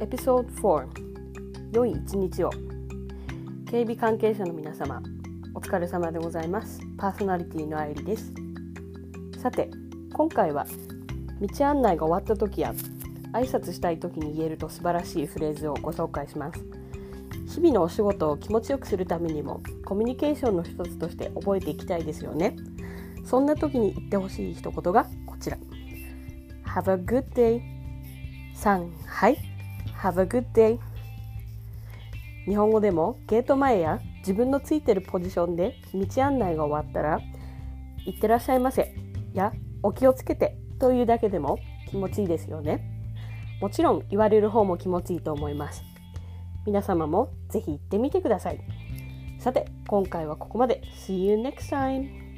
エピソード4良い一日を。警備関係者の皆様お疲れ様でございます。パーソナリティの愛理です。さて今回は道案内が終わった時や挨拶したい時に言えると素晴らしいフレーズをご紹介します。日々のお仕事を気持ちよくするためにもコミュニケーションの一つとして覚えていきたいですよね。そんな時に言ってほしい一言がこちら。Have a good day. さんはい。Have a good day. 日本語でもゲート前や自分のついてるポジションで道案内が終わったら「いってらっしゃいませ」や「お気をつけて」というだけでも気持ちいいですよね。もちろん言われる方も気持ちいいと思います。皆様もぜひ行ってみてください。さて今回はここまで。See you next time!